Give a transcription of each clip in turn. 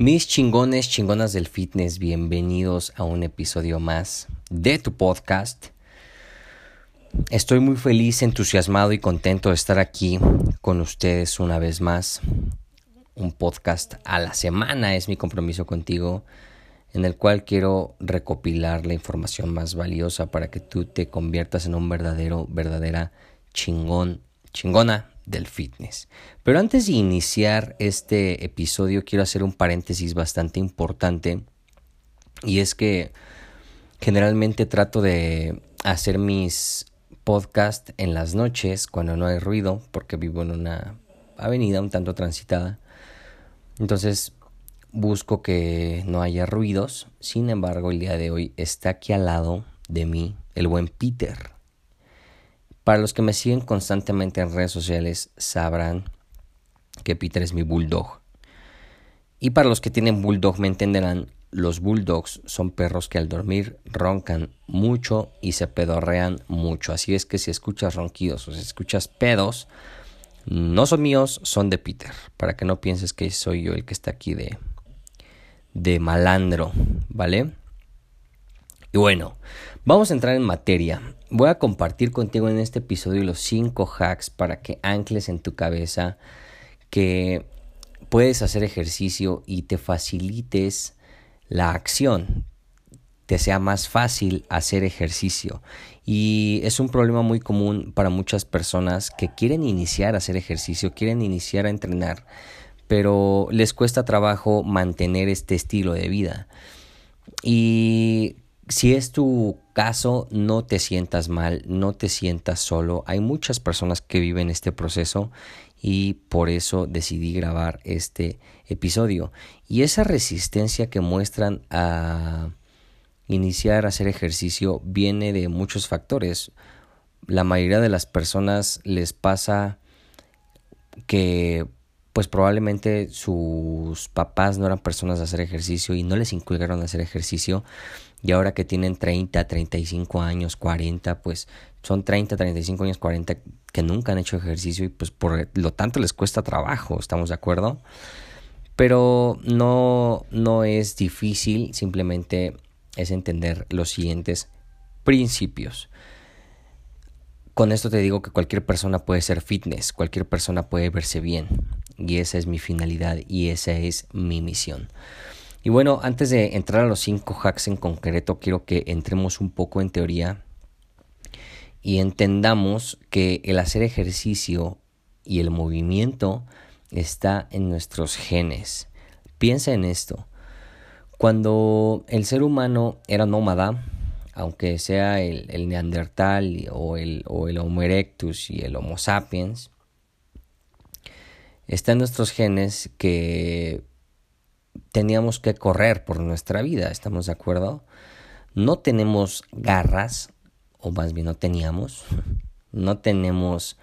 Mis chingones, chingonas del fitness, bienvenidos a un episodio más de tu podcast. Estoy muy feliz, entusiasmado y contento de estar aquí con ustedes una vez más. Un podcast a la semana es mi compromiso contigo, en el cual quiero recopilar la información más valiosa para que tú te conviertas en un verdadero, verdadera chingón, chingona del fitness. Pero antes de iniciar este episodio quiero hacer un paréntesis bastante importante y es que generalmente trato de hacer mis podcasts en las noches cuando no hay ruido porque vivo en una avenida un tanto transitada. Entonces busco que no haya ruidos. Sin embargo, el día de hoy está aquí al lado de mí el buen Peter. Para los que me siguen constantemente en redes sociales sabrán que Peter es mi bulldog. Y para los que tienen bulldog me entenderán, los bulldogs son perros que al dormir roncan mucho y se pedorrean mucho. Así es que si escuchas ronquidos o si escuchas pedos, no son míos, son de Peter. Para que no pienses que soy yo el que está aquí de, de malandro, ¿vale? Y bueno, vamos a entrar en materia. Voy a compartir contigo en este episodio los 5 hacks para que ancles en tu cabeza que puedes hacer ejercicio y te facilites la acción, te sea más fácil hacer ejercicio. Y es un problema muy común para muchas personas que quieren iniciar a hacer ejercicio, quieren iniciar a entrenar, pero les cuesta trabajo mantener este estilo de vida. Y si es tu caso, no te sientas mal, no te sientas solo. Hay muchas personas que viven este proceso y por eso decidí grabar este episodio. Y esa resistencia que muestran a iniciar a hacer ejercicio viene de muchos factores. La mayoría de las personas les pasa que pues probablemente sus papás no eran personas de hacer ejercicio y no les inculcaron a hacer ejercicio y ahora que tienen 30, 35 años, 40, pues son 30, 35 años, 40 que nunca han hecho ejercicio y pues por lo tanto les cuesta trabajo, ¿estamos de acuerdo? Pero no, no es difícil, simplemente es entender los siguientes principios. Con esto te digo que cualquier persona puede ser fitness, cualquier persona puede verse bien y esa es mi finalidad y esa es mi misión. Y bueno, antes de entrar a los cinco hacks en concreto, quiero que entremos un poco en teoría y entendamos que el hacer ejercicio y el movimiento está en nuestros genes. Piensa en esto. Cuando el ser humano era nómada, aunque sea el, neandertal o el, o el Homo erectus y el Homo sapiens, está en nuestros genes que teníamos que correr por nuestra vida, ¿estamos de acuerdo? No tenemos garras, o más bien no teníamos, no tenemos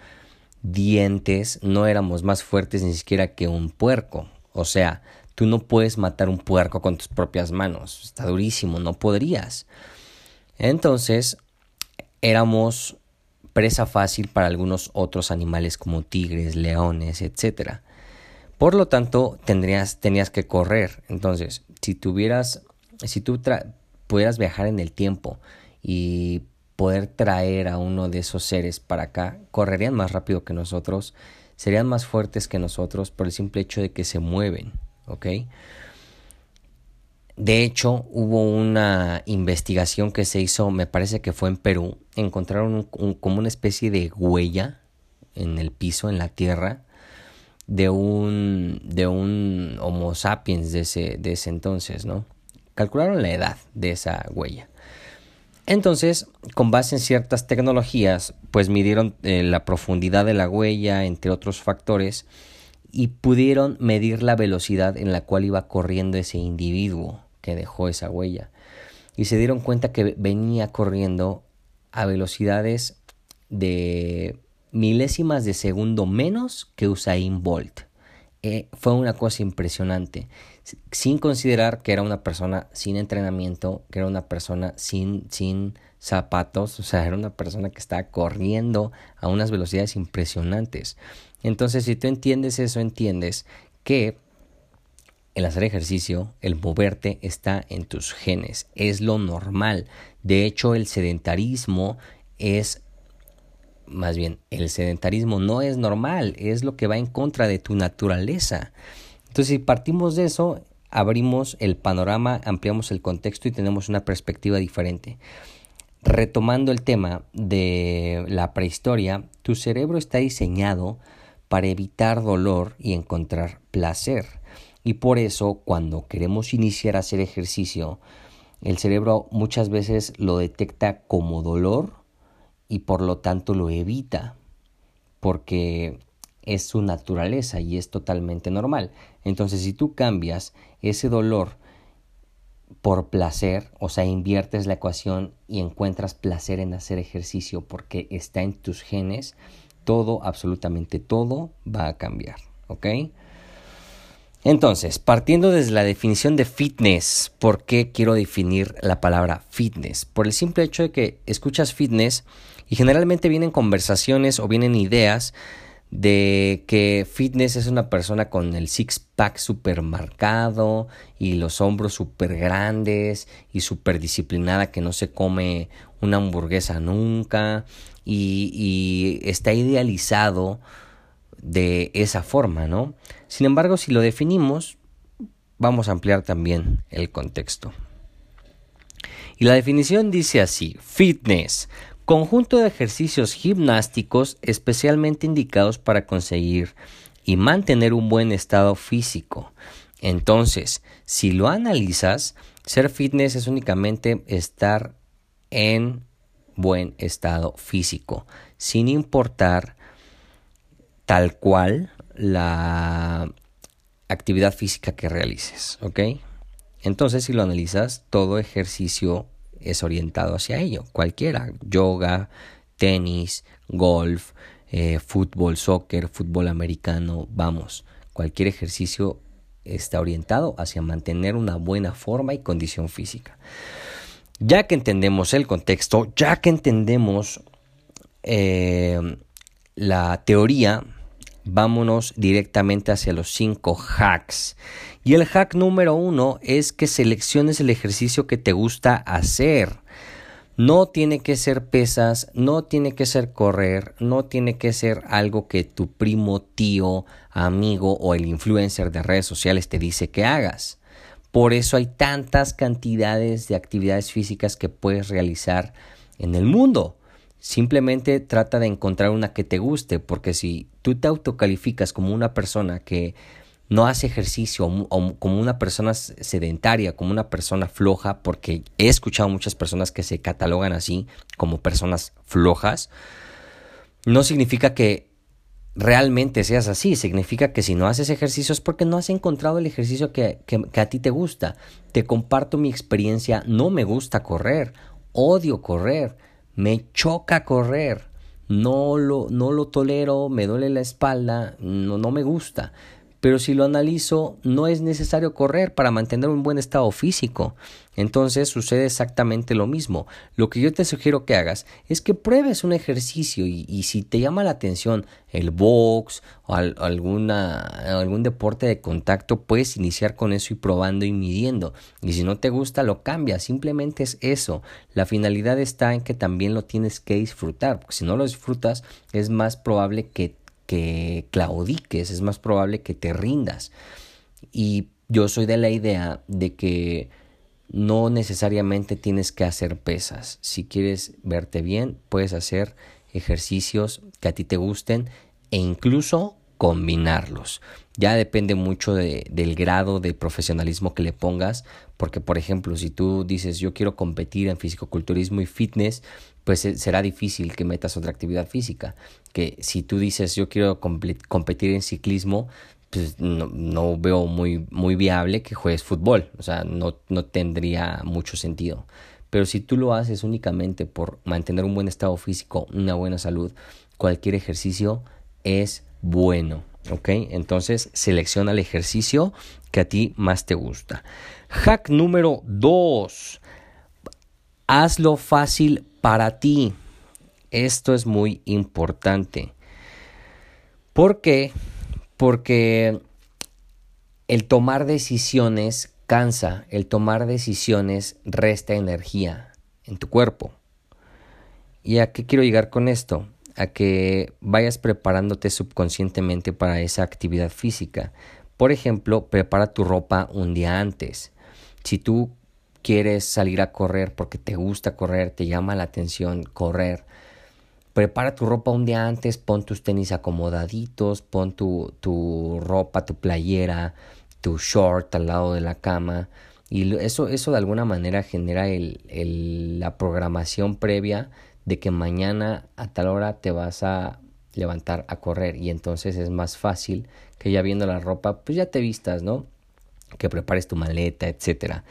dientes, no éramos más fuertes ni siquiera que un puerco. O sea, tú no puedes matar un puerco con tus propias manos, está durísimo, no podrías. Entonces, éramos presa fácil para algunos otros animales como tigres, leones, etcétera. Por lo tanto, tendrías, tenías que correr. Entonces, si tuvieras, si tú pudieras viajar en el tiempo y poder traer a uno de esos seres para acá, correrían más rápido que nosotros, serían más fuertes que nosotros por el simple hecho de que se mueven, de hecho, hubo una investigación que se hizo, me parece que fue en Perú, encontraron como una especie de huella en el piso, en la tierra, de un, de un Homo sapiens de ese, de ese entonces, ¿no? Calcularon la edad de esa huella. Entonces, con base en ciertas tecnologías, pues midieron eh, la profundidad de la huella, entre otros factores, y pudieron medir la velocidad en la cual iba corriendo ese individuo que dejó esa huella. Y se dieron cuenta que venía corriendo a velocidades de milésimas de segundo menos que Usain Bolt. Eh, fue una cosa impresionante, sin considerar que era una persona sin entrenamiento, que era una persona sin, sin zapatos, o sea, era una persona que estaba corriendo a unas velocidades impresionantes. Entonces, si tú entiendes eso, entiendes que el hacer ejercicio, el moverte está en tus genes, es lo normal. De hecho, el sedentarismo es más bien, el sedentarismo no es normal, es lo que va en contra de tu naturaleza. Entonces, si partimos de eso, abrimos el panorama, ampliamos el contexto y tenemos una perspectiva diferente. Retomando el tema de la prehistoria, tu cerebro está diseñado para evitar dolor y encontrar placer. Y por eso, cuando queremos iniciar a hacer ejercicio, el cerebro muchas veces lo detecta como dolor y por lo tanto lo evita porque es su naturaleza y es totalmente normal. Entonces si tú cambias ese dolor por placer, o sea, inviertes la ecuación y encuentras placer en hacer ejercicio porque está en tus genes, todo, absolutamente todo va a cambiar, ¿ok? Entonces, partiendo desde la definición de fitness, ¿por qué quiero definir la palabra fitness? Por el simple hecho de que escuchas fitness y generalmente vienen conversaciones o vienen ideas de que fitness es una persona con el six-pack super marcado y los hombros super grandes y super disciplinada que no se come una hamburguesa nunca y, y está idealizado de esa forma, ¿no? Sin embargo, si lo definimos, vamos a ampliar también el contexto. Y la definición dice así, fitness, conjunto de ejercicios gimnásticos especialmente indicados para conseguir y mantener un buen estado físico. Entonces, si lo analizas, ser fitness es únicamente estar en buen estado físico, sin importar tal cual la actividad física que realices, ¿ok? Entonces, si lo analizas, todo ejercicio es orientado hacia ello, cualquiera, yoga, tenis, golf, eh, fútbol, soccer, fútbol americano, vamos, cualquier ejercicio está orientado hacia mantener una buena forma y condición física. Ya que entendemos el contexto, ya que entendemos eh, la teoría vámonos directamente hacia los cinco hacks. Y el hack número uno es que selecciones el ejercicio que te gusta hacer. No tiene que ser pesas, no tiene que ser correr, no tiene que ser algo que tu primo, tío, amigo o el influencer de redes sociales te dice que hagas. Por eso hay tantas cantidades de actividades físicas que puedes realizar en el mundo. Simplemente trata de encontrar una que te guste, porque si tú te autocalificas como una persona que no hace ejercicio como una persona sedentaria, como una persona floja, porque he escuchado muchas personas que se catalogan así como personas flojas, no significa que realmente seas así, significa que si no haces ejercicio es porque no has encontrado el ejercicio que, que a ti te gusta. Te comparto mi experiencia, no me gusta correr, odio correr me choca correr, no lo, no lo tolero, me duele la espalda, no, no me gusta. Pero si lo analizo, no es necesario correr para mantener un buen estado físico. Entonces sucede exactamente lo mismo. Lo que yo te sugiero que hagas es que pruebes un ejercicio y, si te llama la atención el box o alguna, algún deporte de contacto, puedes iniciar con eso y probando y midiendo. Y si no te gusta, lo cambias. Simplemente es eso. La finalidad está en que también lo tienes que disfrutar. Porque si no lo disfrutas, es más probable que que claudiques, es más probable que te rindas. Y yo soy de la idea de que no necesariamente tienes que hacer pesas. Si quieres verte bien, puedes hacer ejercicios que a ti te gusten e incluso combinarlos. Ya depende mucho del grado de profesionalismo que le pongas, porque por ejemplo, si tú dices yo quiero competir en fisicoculturismo y fitness, pues eh, será difícil que metas otra actividad física. Que si tú dices yo quiero competir en ciclismo, pues no, veo muy, muy viable que juegues fútbol, o sea, no, no tendría mucho sentido. Pero si tú lo haces únicamente por mantener un buen estado físico, una buena salud, cualquier ejercicio es bueno. ¿Ok? Entonces selecciona el ejercicio que a ti más te gusta. Hack número 2. Hazlo fácil para ti. Esto es muy importante. ¿Por qué? Porque el tomar decisiones cansa, el tomar decisiones resta energía en tu cuerpo. ¿Y a qué quiero llegar con esto? A que vayas preparándote subconscientemente para esa actividad física. Por ejemplo, prepara tu ropa un día antes. Si tú quieres salir a correr porque te gusta correr, te llama la atención correr, prepara tu ropa un día antes, pon tus tenis acomodaditos, pon tu, tu ropa, tu playera, tu short al lado de la cama. Y eso, eso de alguna manera genera el, la programación previa de que mañana a tal hora te vas a levantar a correr y entonces es más fácil que ya viendo la ropa pues ya te vistas, ¿no? Que prepares tu maleta, etcétera.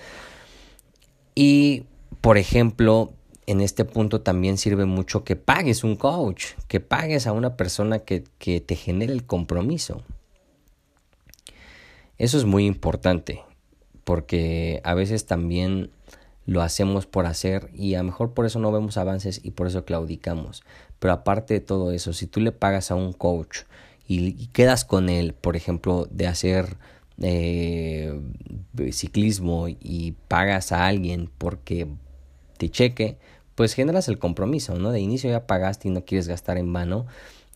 Y por ejemplo, en este punto también sirve mucho que pagues un coach, que pagues a una persona que, que te genere el compromiso. Eso es muy importante porque a veces también lo hacemos por hacer y a lo mejor por eso no vemos avances y por eso claudicamos. Pero aparte de todo eso, si tú le pagas a un coach y, quedas con él, por ejemplo, de hacer eh, ciclismo y pagas a alguien porque te cheque, pues generas el compromiso, ¿no? De inicio ya pagaste y no quieres gastar en vano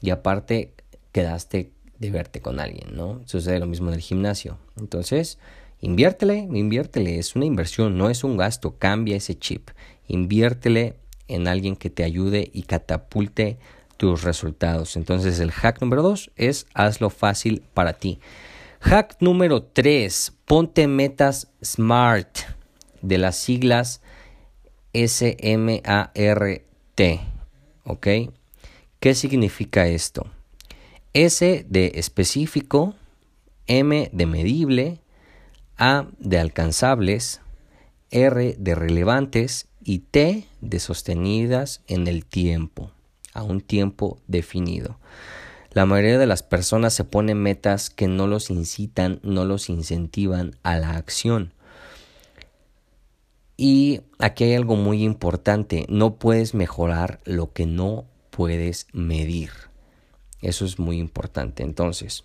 y aparte quedaste de verte con alguien, ¿no? Sucede lo mismo en el gimnasio. Entonces, inviértele, inviértele, es una inversión, no es un gasto, cambia ese chip. Inviértele en alguien que te ayude y catapulte tus resultados. Entonces, el hack número dos es hazlo fácil para ti. Hack número tres, ponte metas SMART de las siglas S-M-A-R-T. ¿Ok? ¿Qué significa esto? S de específico, M de medible, A de alcanzables, R de relevantes y T de sostenidas en el tiempo, a un tiempo definido. La mayoría de las personas se ponen metas que no los incitan, no los incentivan a la acción. Y aquí hay algo muy importante, no puedes mejorar lo que no puedes medir. Eso es muy importante. Entonces,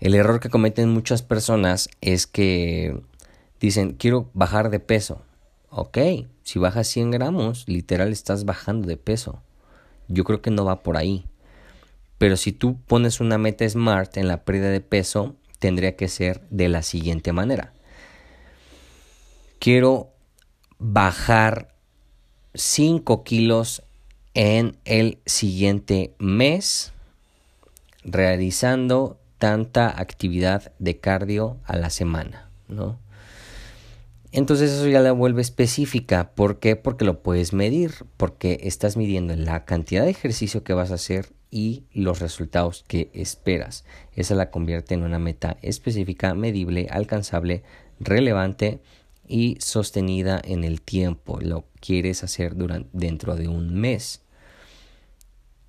el error que cometen muchas personas es que dicen, quiero bajar de peso. Ok, si bajas 100 gramos, literal estás bajando de peso. Yo creo que no va por ahí. Pero si tú pones una meta SMART en la pérdida de peso, tendría que ser de la siguiente manera. Quiero bajar 5 kilos en el siguiente mes realizando tanta actividad de cardio a la semana, ¿no? Entonces eso ya la vuelve específica. ¿Por qué? Porque lo puedes medir, porque estás midiendo la cantidad de ejercicio que vas a hacer y los resultados que esperas. Esa la convierte en una meta específica, medible, alcanzable, relevante y sostenida en el tiempo. Lo quieres hacer durante, dentro de un mes.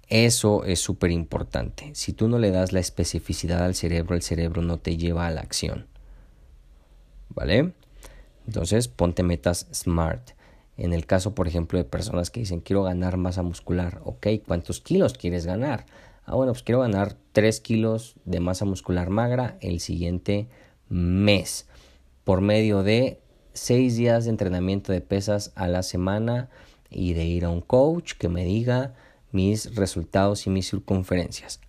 Eso es súper importante. Si tú no le das la especificidad al cerebro, el cerebro no te lleva a la acción. ¿Vale? Entonces, ponte metas SMART. En el caso, por ejemplo, de personas que dicen, quiero ganar masa muscular. Ok, ¿cuántos kilos quieres ganar? Ah, bueno, pues quiero ganar 3 kilos de masa muscular magra el siguiente mes por medio de 6 días de entrenamiento de pesas a la semana y de ir a un coach que me diga mis resultados y mis circunferencias.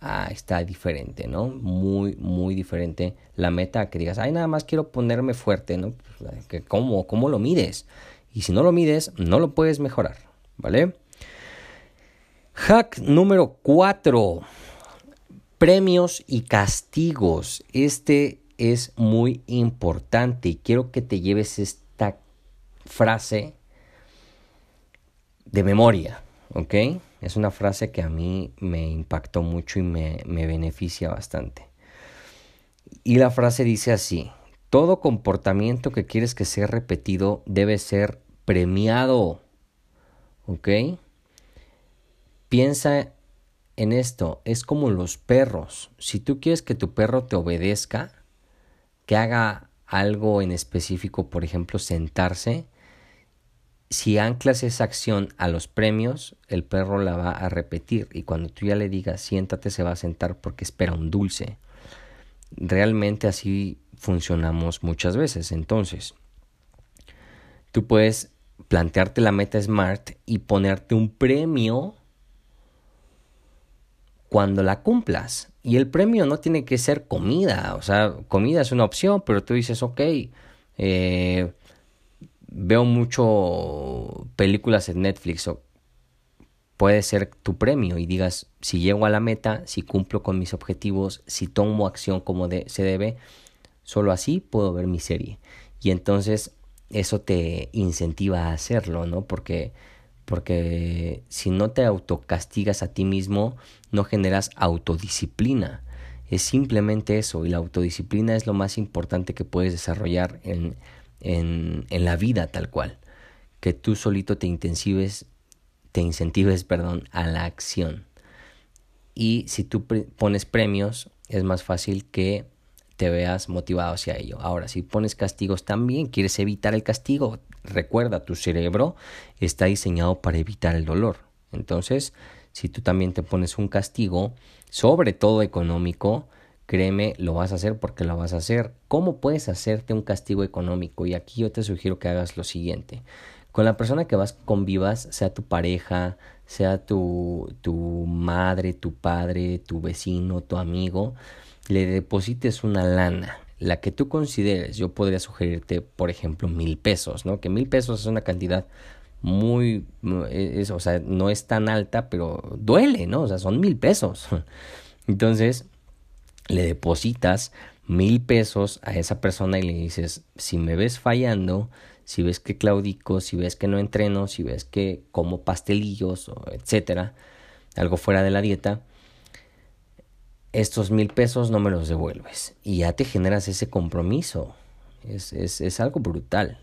ah, está diferente, ¿no? Muy, muy diferente la meta que digas, ay, nada más quiero ponerme fuerte, ¿no? Pues, ¿Cómo, ¿Cómo lo mides? Y si no lo mides, no lo puedes mejorar, ¿vale? Hack número 4. Premios y castigos. Este es muy importante y quiero que te lleves esta frase de memoria, ¿ok? Es una frase que a mí me impactó mucho y me, beneficia bastante. Y la frase dice así, todo comportamiento que quieres que sea repetido debe ser premiado, ¿ok? Piensa en esto, es como los perros. Si tú quieres que tu perro te obedezca, que haga algo en específico, por ejemplo, sentarse, si anclas esa acción a los premios, el perro la va a repetir y cuando tú ya le digas siéntate se va a sentar porque espera un dulce. Realmente así funcionamos muchas veces. Entonces, tú puedes plantearte la meta SMART y ponerte un premio cuando la cumplas. Y el premio no tiene que ser comida, o sea, comida es una opción, pero tú dices, ok, eh, veo mucho películas en Netflix, o puede ser tu premio y digas, si llego a la meta, si cumplo con mis objetivos, si tomo acción como de, se debe, solo así puedo ver mi serie. Y entonces eso te incentiva a hacerlo, ¿no? Porque porque si no te autocastigas a ti mismo, no generas autodisciplina. Es simplemente eso, y la autodisciplina es lo más importante que puedes desarrollar en, en, en la vida tal cual. Que tú solito te intensives, te incentives, perdón, a la acción. Y si tú pones premios, es más fácil que te veas motivado hacia ello. Ahora, si pones castigos también, quieres evitar el castigo, Recuerda, tu cerebro está diseñado para evitar el dolor. Entonces, si tú también te pones un castigo, sobre todo económico, créeme, lo vas a hacer porque lo vas a hacer. ¿Cómo puedes hacerte un castigo económico? Y aquí yo te sugiero que hagas lo siguiente. Con la persona que vas convivas, sea tu pareja, sea tu, tu madre, tu padre, tu vecino, tu amigo, le deposites una lana la que tú consideres. Yo podría sugerirte, por ejemplo, mil pesos, ¿no? Que mil pesos es una cantidad muy, o sea, no es tan alta, pero duele, ¿no? O sea, son mil pesos. Entonces, le depositas mil pesos a esa persona y le dices, si me ves fallando, si ves que claudico, si ves que no entreno, si ves que como pastelillos, etcétera, algo fuera de la dieta, estos mil pesos no me los devuelves. Y ya te generas ese compromiso. Es, es, es algo brutal.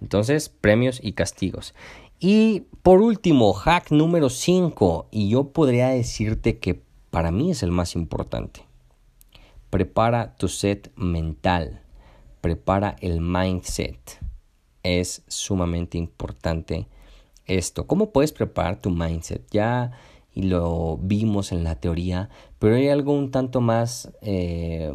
Entonces, premios y castigos. Y por último, hack número 5. Y yo podría decirte que para mí es el más importante. Prepara tu set mental. Prepara el mindset. Es sumamente importante esto. ¿Cómo puedes preparar tu mindset? Ya lo vimos en la teoría, pero hay algo un tanto más eh,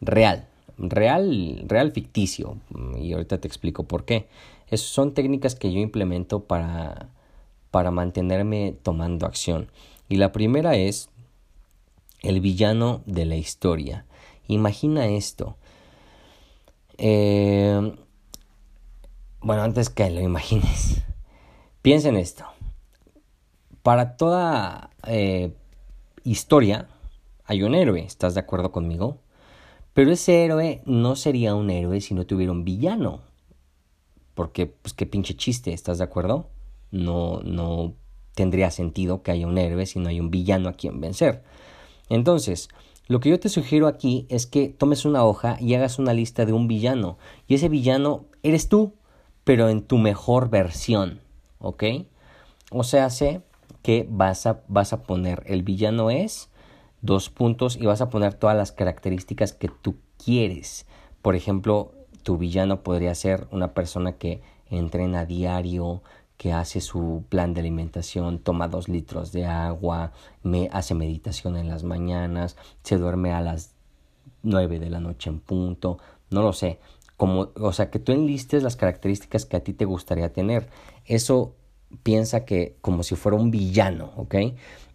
real, real, real ficticio, y ahorita te explico por qué. son técnicas que yo implemento para, para mantenerme tomando acción. Y la primera es el villano de la historia. Imagina esto. Eh, bueno, antes que lo imagines, piensa en esto para toda eh, historia hay un héroe, ¿estás de acuerdo conmigo? Pero ese héroe no sería un héroe si no tuviera un villano. Porque, pues qué pinche chiste, ¿estás de acuerdo? No, no tendría sentido que haya un héroe si no hay un villano a quien vencer. Entonces, lo que yo te sugiero aquí es que tomes una hoja y hagas una lista de un villano. Y ese villano eres tú, pero en tu mejor versión, ¿ok? O sea, sé que vas a, vas a poner el villano es dos puntos y vas a poner todas las características que tú quieres. Por ejemplo, tu villano podría ser una persona que entrena a diario, que hace su plan de alimentación, toma dos litros de agua, me hace meditación en las mañanas, se duerme a las nueve de la noche en punto, no lo sé. Como, o sea, que tú enlistes las características que a ti te gustaría tener. Eso piensa que como si fuera un villano, ¿ok?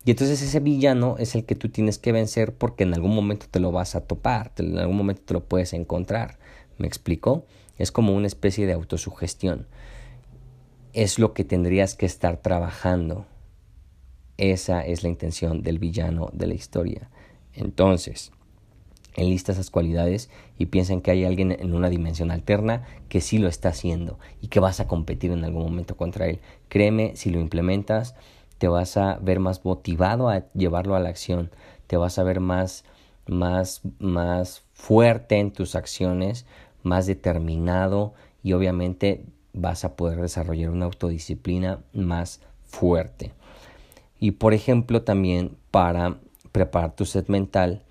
Y entonces ese villano es el que tú tienes que vencer porque en algún momento te lo vas a topar, en algún momento te lo puedes encontrar. ¿Me explico? Es como una especie de autosugestión. Es lo que tendrías que estar trabajando. Esa es la intención del villano de la historia. Entonces, enlista esas cualidades y piensa que hay alguien en una dimensión alterna que sí lo está haciendo y que vas a competir en algún momento contra él. Créeme, si lo implementas, te vas a ver más motivado a llevarlo a la acción, te vas a ver más, más, más fuerte en tus acciones, más determinado y obviamente vas a poder desarrollar una autodisciplina más fuerte. Y por ejemplo también para preparar tu set mental,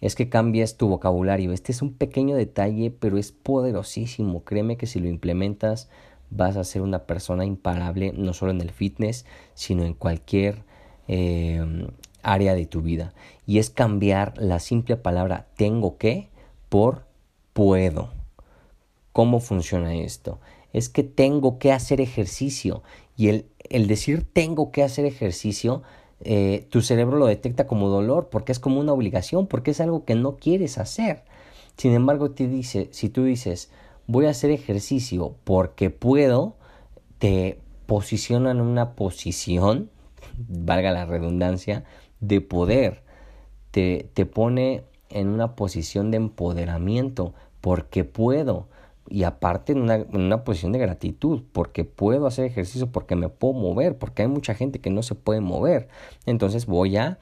es que cambies tu vocabulario. Este es un pequeño detalle, pero es poderosísimo. Créeme que si lo implementas vas a ser una persona imparable, no solo en el fitness, sino en cualquier em, área de tu vida. Y es cambiar la simple palabra tengo que por puedo. ¿Cómo funciona esto? Es que tengo que hacer ejercicio. Y el, el decir tengo que hacer ejercicio eh, tu cerebro lo detecta como dolor porque es como una obligación, porque es algo que no quieres hacer. Sin embargo, te dice, si tú dices, voy a hacer ejercicio porque puedo, te posiciona en una posición, valga la redundancia, de poder. Te, te pone en una posición de empoderamiento porque puedo y aparte en una, posición de gratitud, porque puedo hacer ejercicio, porque me puedo mover, porque hay mucha gente que no se puede mover. Entonces voy a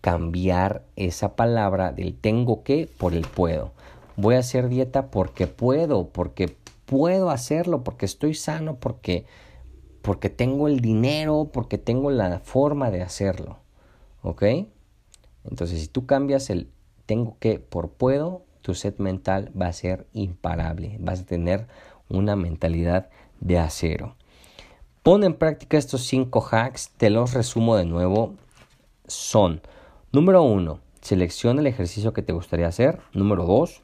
cambiar esa palabra del tengo que por el puedo. Voy a hacer dieta porque puedo, porque puedo hacerlo, porque estoy sano, porque, porque tengo el dinero, porque tengo la forma de hacerlo. ¿Ok? Entonces si tú cambias el tengo que por puedo, tu set mental va a ser imparable, vas a tener una mentalidad de acero. Pon en práctica estos cinco hacks, te los resumo de nuevo. Son, número uno, selecciona el ejercicio que te gustaría hacer. Número dos,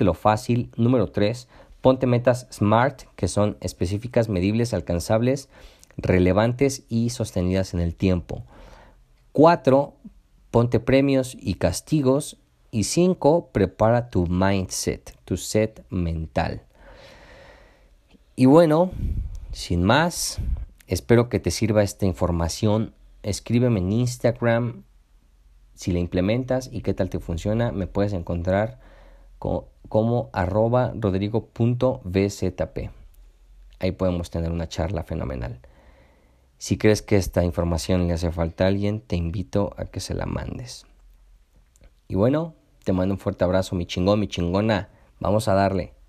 lo fácil. Número tres, ponte metas SMART, que son específicas, medibles, alcanzables, relevantes y sostenidas en el tiempo. Cuatro, ponte premios y castigos y cinco, prepara tu mindset, tu set mental. Y bueno, sin más, espero que te sirva esta información. Escríbeme en Instagram si la implementas y qué tal te funciona. Me puedes encontrar como, arroba rodrigo.bzp. Ahí podemos tener una charla fenomenal. Si crees que esta información le hace falta a alguien, te invito a que se la mandes. Y bueno, te mando un fuerte abrazo, mi chingón, mi chingona. Vamos a darle.